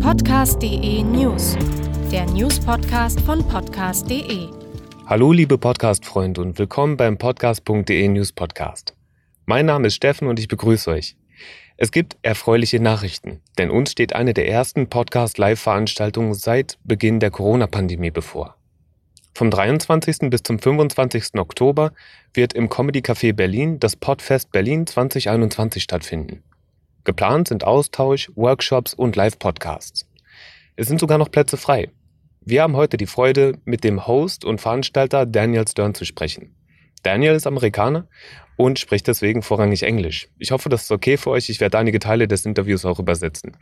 Podcast.de News, der News-Podcast von Podcast.de. Hallo, liebe Podcast-Freunde und willkommen beim Podcast.de News Podcast. Mein Name ist Steffen und ich begrüße euch. Es gibt erfreuliche Nachrichten, denn uns steht eine der ersten Podcast-Live-Veranstaltungen seit Beginn der Corona-Pandemie bevor. Vom 23. bis zum 25. Oktober wird im Comedy Café Berlin das Podfest Berlin 2021 stattfinden. Geplant sind Austausch, Workshops und Live-Podcasts. Es sind sogar noch Plätze frei. Wir haben heute die Freude, mit dem Host und Veranstalter Daniel Stern zu sprechen. Daniel ist Amerikaner und spricht deswegen vorrangig Englisch. Ich hoffe, das ist okay für euch. Ich werde einige Teile des Interviews auch übersetzen.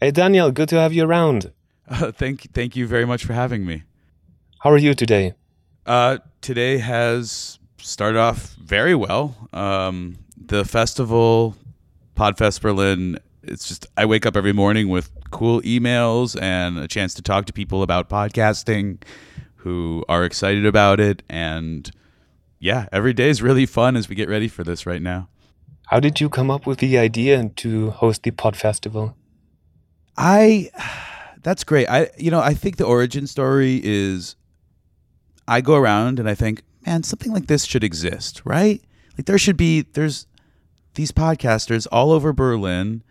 Hey Daniel, good to have you around. Uh, thank, thank you very much for having me. How are you today? Uh, today has started off very well. Um, the festival Podfest Berlin. It's just I wake up every morning with cool emails and a chance to talk to people about podcasting who are excited about it and yeah, every day is really fun as we get ready for this right now. How did you come up with the idea to host the Pod Festival? I that's great. I you know, I think the origin story is I go around and I think, man, something like this should exist, right? Like there should be there's these podcasters all over Berlin.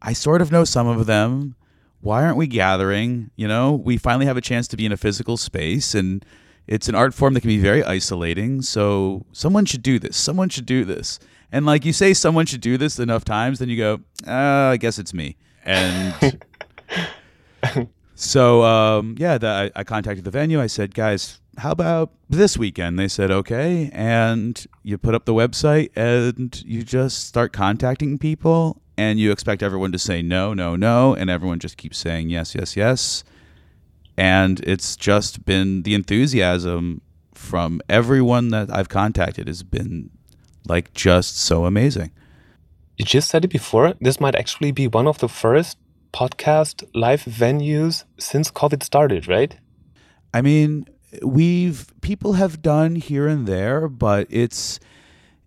I sort of know some of them. Why aren't we gathering? You know, we finally have a chance to be in a physical space and it's an art form that can be very isolating. So someone should do this. Someone should do this. And like you say, someone should do this enough times, then you go, uh, I guess it's me. And so, um, yeah, the, I, I contacted the venue. I said, guys, how about this weekend? They said, okay. And you put up the website and you just start contacting people and you expect everyone to say no, no, no. And everyone just keeps saying yes, yes, yes. And it's just been the enthusiasm from everyone that I've contacted has been like just so amazing. You just said it before. This might actually be one of the first podcast live venues since COVID started, right? I mean, we've people have done here and there, but it's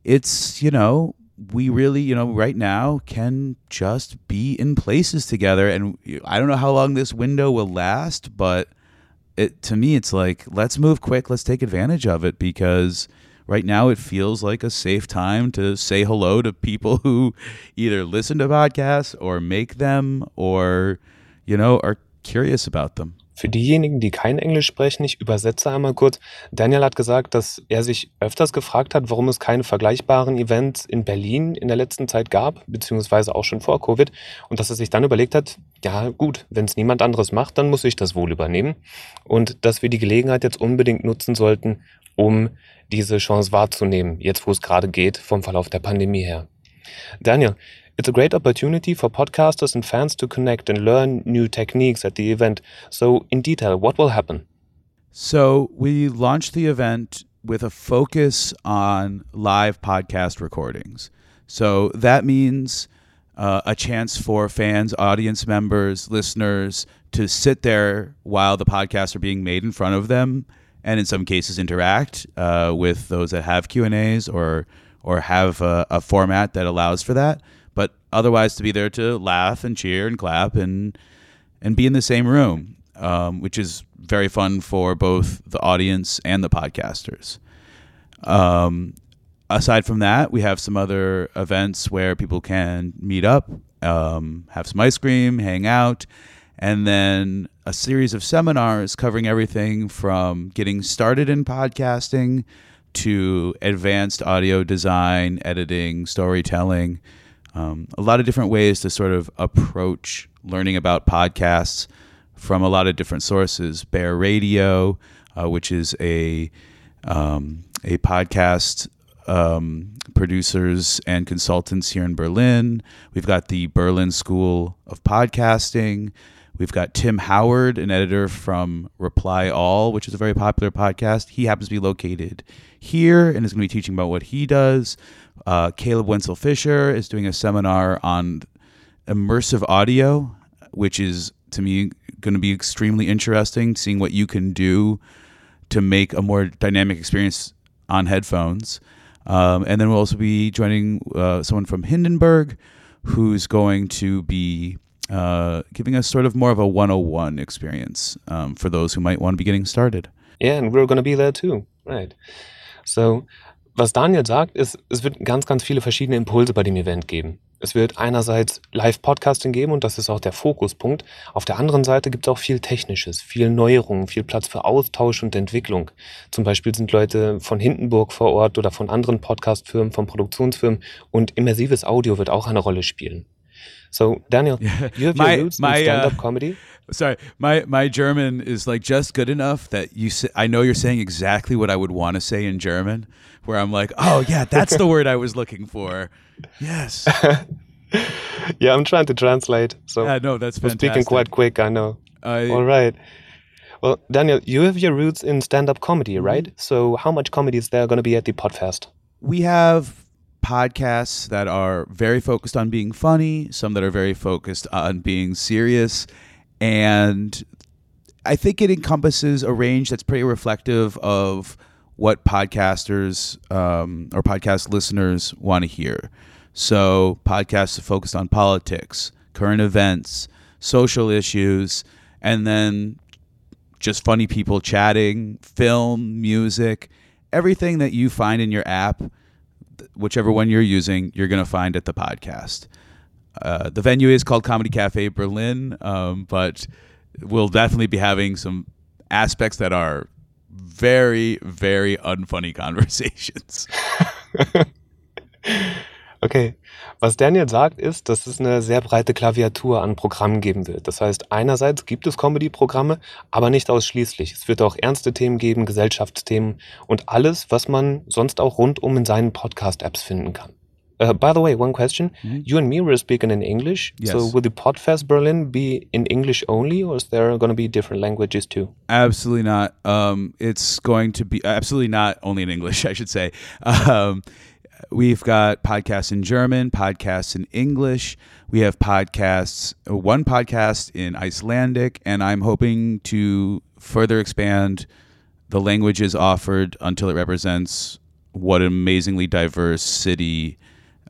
it's you know we really you know right now can just be in places together, and I don't know how long this window will last, but it to me it's like let's move quick, let's take advantage of it because right now it feels like a safe time to say hello to people who either listen to podcasts or make them or you know are curious about them. Für diejenigen, die kein Englisch sprechen, ich übersetze einmal kurz. Daniel hat gesagt, dass er sich öfters gefragt hat, warum es keine vergleichbaren Events in Berlin in der letzten Zeit gab, beziehungsweise auch schon vor Covid. Und dass er sich dann überlegt hat, ja gut, wenn es niemand anderes macht, dann muss ich das wohl übernehmen. Und dass wir die Gelegenheit jetzt unbedingt nutzen sollten, um diese Chance wahrzunehmen, jetzt wo es gerade geht, vom Verlauf der Pandemie her. Daniel, It's a great opportunity for podcasters and fans to connect and learn new techniques at the event. So, in detail, what will happen? So, we launched the event with a focus on live podcast recordings. So, that means uh, a chance for fans, audience members, listeners to sit there while the podcasts are being made in front of them, and in some cases interact uh, with those that have Q and A's or or have a, a format that allows for that but otherwise to be there to laugh and cheer and clap and and be in the same room, um, which is very fun for both the audience and the podcasters. Um, aside from that, we have some other events where people can meet up, um, have some ice cream, hang out, and then a series of seminars covering everything from getting started in podcasting to advanced audio design, editing, storytelling um, a lot of different ways to sort of approach learning about podcasts from a lot of different sources. Bear Radio, uh, which is a um, a podcast um, producers and consultants here in Berlin. We've got the Berlin School of Podcasting. We've got Tim Howard, an editor from Reply All, which is a very popular podcast. He happens to be located here and is going to be teaching about what he does. Uh, Caleb Wenzel Fisher is doing a seminar on immersive audio, which is to me going to be extremely interesting, seeing what you can do to make a more dynamic experience on headphones. Um, and then we'll also be joining uh, someone from Hindenburg who's going to be uh, giving us sort of more of a 101 experience um, for those who might want to be getting started. Yeah, and we're going to be there too. Right. So, was Daniel sagt, ist, es wird ganz, ganz viele verschiedene Impulse bei dem Event geben. Es wird einerseits Live-Podcasting geben und das ist auch der Fokuspunkt. Auf der anderen Seite gibt es auch viel Technisches, viel Neuerungen, viel Platz für Austausch und Entwicklung. Zum Beispiel sind Leute von Hindenburg vor Ort oder von anderen Podcast-Firmen, von Produktionsfirmen und immersives Audio wird auch eine Rolle spielen. So, Daniel, you have My- your roots my, in stand-up uh, comedy. Sorry, my my German is like just good enough that you. Say, I know you're saying exactly what I would want to say in German, where I'm like, oh yeah, that's the word I was looking for. Yes. Yeah, I'm trying to translate. So, Yeah, no, that's I'm speaking quite quick, I know. I- All right. Well, Daniel, you have your roots in stand-up comedy, Mm-hmm. right? So, how much comedy is there going to be at the Podfest? we have podcasts that are very focused on being funny, some that are very focused on being serious, and I think it encompasses a range that's pretty reflective of what podcasters um, or podcast listeners want to hear. So, podcasts focused on politics, current events, social issues, and then just funny people chatting, film, music, everything that you find in your app, whichever one you're using, you're going to find at the podcast. Uh, the venue is called Comedy Cafe Berlin, um, but we'll definitely be having some aspects that are very, very unfunny conversations. Okay. Was Daniel sagt, ist, dass es eine sehr breite Klaviatur an Programmen geben wird. Das heißt, einerseits gibt es Comedy-Programme, aber nicht ausschließlich. Es wird auch ernste Themen geben, Gesellschaftsthemen und alles, was man sonst auch rundum in seinen Podcast-Apps finden kann. Uh, by the way, one question. You and me were speaking in English. Yes. So will the Podfest Berlin be in English only, or is there going to be different languages too? Absolutely not. Um, it's going to be absolutely not only in English, I should say. Um, we've got podcasts in German, podcasts in English. We have podcasts, one podcast in Icelandic, and I'm hoping to further expand the languages offered until it represents what an amazingly diverse city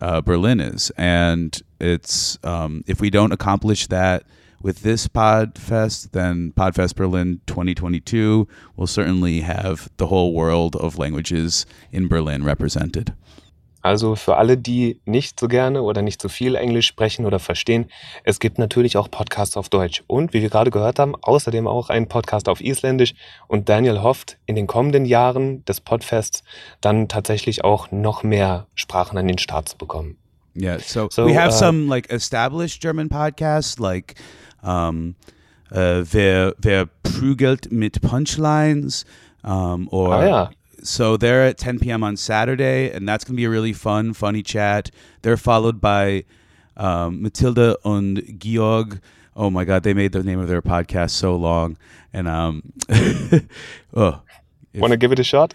uh, Berlin is. And it's um, if we don't accomplish that with this Podfest, then Podfest Berlin 2022 will certainly have the whole world of languages in Berlin represented. Also für alle, die nicht so gerne oder nicht so viel Englisch sprechen oder verstehen, es gibt natürlich auch Podcasts auf Deutsch. Und wie wir gerade gehört haben, außerdem auch einen Podcast auf Isländisch. Und Daniel hofft, in den kommenden Jahren des Podfests dann tatsächlich auch noch mehr Sprachen an den Start zu bekommen. Yeah. So, So, we have uh, some like established German podcasts like um, uh, Wer, Wer prügelt mit Punchlines um, or Ah, ja. So they're at 10 p.m. on Saturday, and that's gonna be a really fun, funny chat. They're followed by um, Matilda und Georg. Oh my God, they made the name of their podcast so long, and um, oh, Want to give it a shot?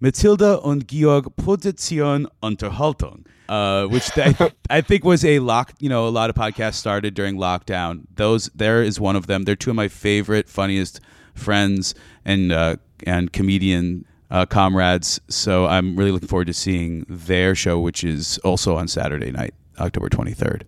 Matilda und Georg Position Unterhaltung, uh, which I, I think was a lock. You know, a lot of podcasts started during lockdown. Those there is one of them. They're two of my favorite, funniest friends and uh, and comedian uh, comrades. So I'm really looking forward to seeing their show, which is also on Saturday night, October 23rd.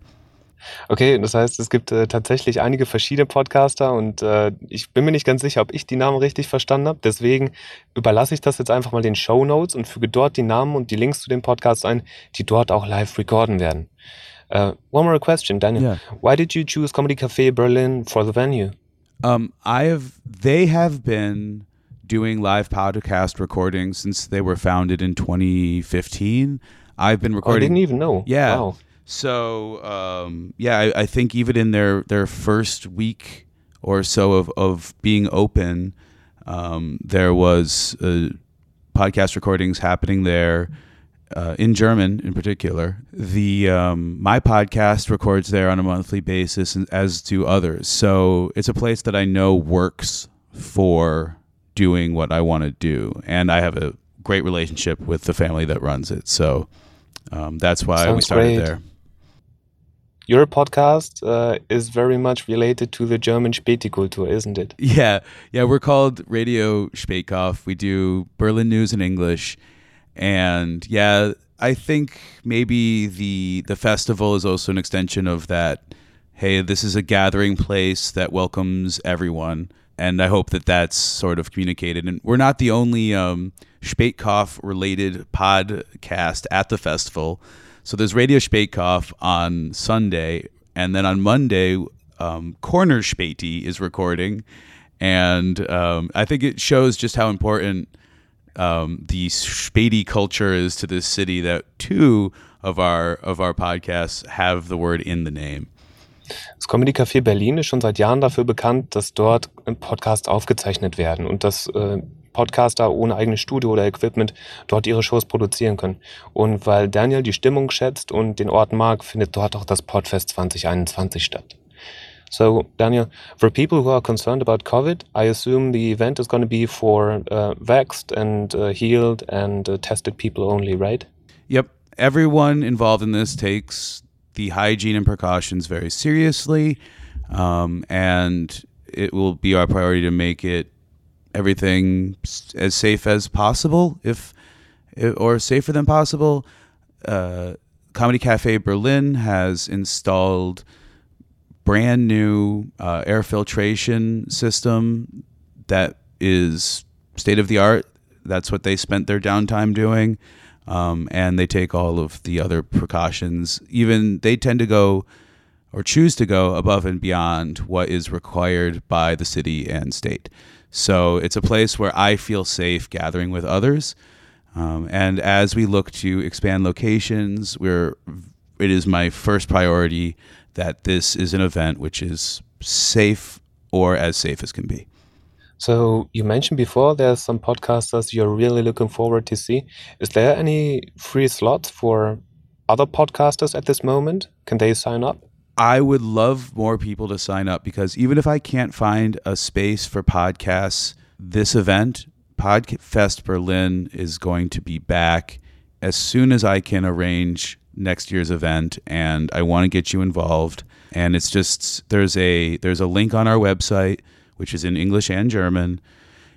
Okay, das heißt, es gibt äh, tatsächlich einige verschiedene Podcaster und äh, ich bin mir nicht ganz sicher, ob ich die Namen richtig verstanden habe. Deswegen überlasse ich das jetzt einfach mal den Show Notes und füge dort die Namen und die Links zu den Podcasts ein, die dort auch live recorden werden. Uh, one more question, Daniel. Yeah. Why did you choose Comedy Cafe Berlin for the venue? Um, I have. They have been doing live podcast recordings since they were founded in 2015. I've been Oh, I didn't even know. Yeah. Wow. So um, yeah, I, I think even in their their first week or so of of being open, um, there was uh, podcast recordings happening there. Uh, in German, in particular, the um, my podcast records there on a monthly basis, and as do others. So it's a place that I know works for doing what I want to do, and I have a great relationship with the family that runs it. So um, that's why we started great. there. Your podcast uh, is very much related to the German Spätikultur, isn't it? Yeah, yeah, we're called Radio Spätkauf. We do Berlin news in English, and yeah, I think maybe the the festival is also an extension of that hey, this is a gathering place that welcomes everyone. And I hope that that's sort of communicated. And we're not the only um, Spätkauf related podcast at the festival. So there's Radio Spätkauf on Sunday. And then on Monday, um, Corner Späti is recording. And um, I think it shows just how important um, the Späti culture is to this city that two of our of our podcasts have the word in the name. Das Comedy Café Berlin ist schon seit Jahren dafür bekannt, dass dort Podcasts aufgezeichnet werden und dass äh, Podcaster ohne eigenes Studio oder Equipment dort ihre Shows produzieren können. Und weil Daniel die Stimmung schätzt und den Ort mag, findet dort auch das Podfest 2021 statt. So, Daniel, for people who are concerned about COVID, I assume the event is going to be for uh, vaxxed and uh, healed and uh, tested people only, right? Yep. Everyone involved in this takes the hygiene and precautions very seriously, um, and it will be our priority to make it everything as safe as possible, if or safer than possible. Uh, Comedy Cafe Berlin has installed brand new uh, air filtration system that is state of the art. That's what they spent their downtime doing. Um, and they take all of the other precautions. Even they tend to go or choose to go above and beyond what is required by the city and state. So it's a place where I feel safe gathering with others. Um, and as we look to expand locations, we're it is my first priority that this is an event which is safe or as safe as can be. So you mentioned before there's some podcasters you're really looking forward to see. Is there any free slots for other podcasters at this moment? Can they sign up? I would love more people to sign up because even if I can't find a space for podcasts, this event, Podfest Berlin, is going to be back as soon as I can arrange next year's event and I want to get you involved. And it's just there's a there's a link on our website which is in English and German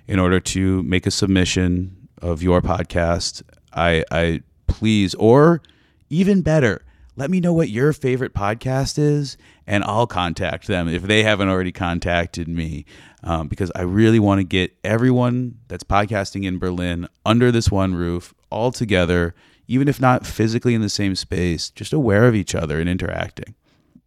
in order to make a submission of your podcast. I I please or even better, let me know what your favorite podcast is and I'll contact them if they haven't already contacted me. Um, because I really want to get everyone that's podcasting in Berlin under this one roof all together even if not physically in the same space, just aware of each other and interacting.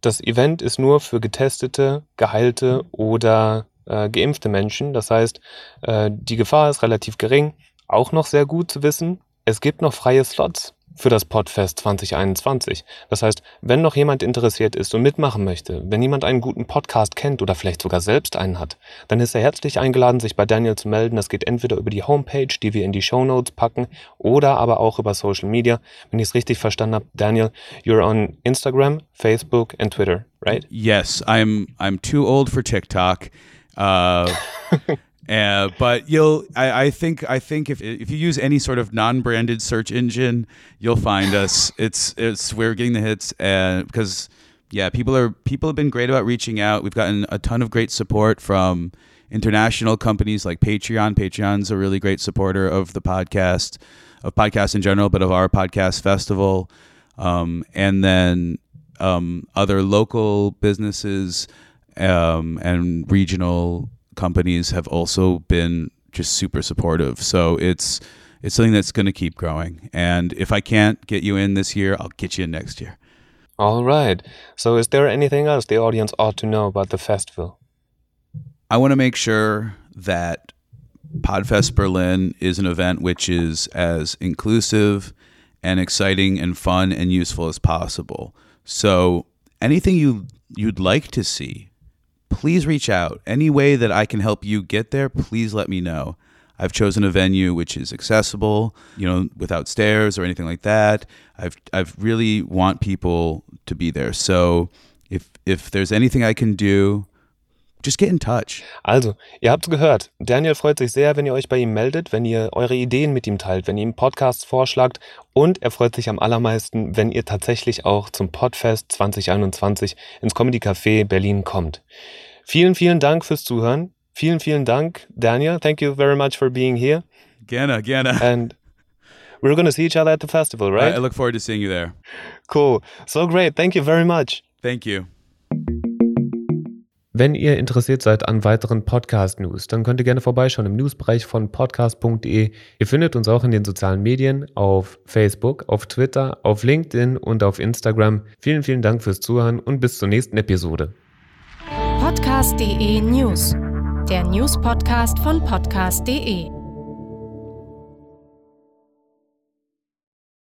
Das Event ist nur für getestete, geheilte oder äh, geimpfte Menschen. Das heißt, äh, die Gefahr ist relativ gering. Auch noch sehr gut zu wissen, es gibt noch freie Slots für das Podfest 2021. Das heißt, wenn noch jemand interessiert ist und mitmachen möchte, wenn jemand einen guten Podcast kennt oder vielleicht sogar selbst einen hat, dann ist er herzlich eingeladen, sich bei Daniel zu melden. Das geht entweder über die Homepage, die wir in die Show Notes packen, oder aber auch über Social Media. Wenn ich es richtig verstanden habe, Daniel, you're on Instagram, Facebook and Twitter, right? Yes, I'm I'm too old for TikTok. Uh, Uh, but you'll, I, I, think, I think if if you use any sort of non-branded search engine, you'll find us. It's it's we're getting the hits, and because yeah, people are people have been great about reaching out. We've gotten a ton of great support from international companies like Patreon. Patreon's a really great supporter of the podcast, of podcasts in general, but of our podcast festival, um, and then um, other local businesses um, and regional companies have also been just super supportive. So it's it's something that's going to keep growing. And if I can't get you in this year, I'll get you in next year. All right. So is there anything else the audience ought to know about the festival? I want to make sure that Podfest Berlin is an event which is as inclusive and exciting and fun and useful as possible. So anything you you'd like to see please reach out. Any way that I can help you get there, please let me know. I've chosen a venue which is accessible, you know, without stairs or anything like that. I've I've really want people to be there. So if if there's anything I can do, just get in touch. Also, ihr habt's gehört. Daniel freut sich sehr, wenn ihr euch bei ihm meldet, wenn ihr eure Ideen mit ihm teilt, wenn ihr ihm Podcasts vorschlagt und er freut sich am allermeisten, wenn ihr tatsächlich auch zum Podfest 2021 ins Comedy Café Berlin kommt. Vielen, vielen Dank fürs Zuhören. Vielen, vielen Dank, Daniel. Thank you very much for being here. Gerne, gerne. And we're going to see each other at the festival, right? I look forward to seeing you there. Cool. So great. Thank you very much. Thank you. Wenn ihr interessiert seid an weiteren Podcast-News, dann könnt ihr gerne vorbeischauen im Newsbereich von podcast.de. Ihr findet uns auch in den sozialen Medien auf Facebook, auf Twitter, auf LinkedIn und auf Instagram. Vielen, vielen Dank fürs Zuhören und bis zur nächsten Episode. Podcast.de News, der News-Podcast von podcast.de.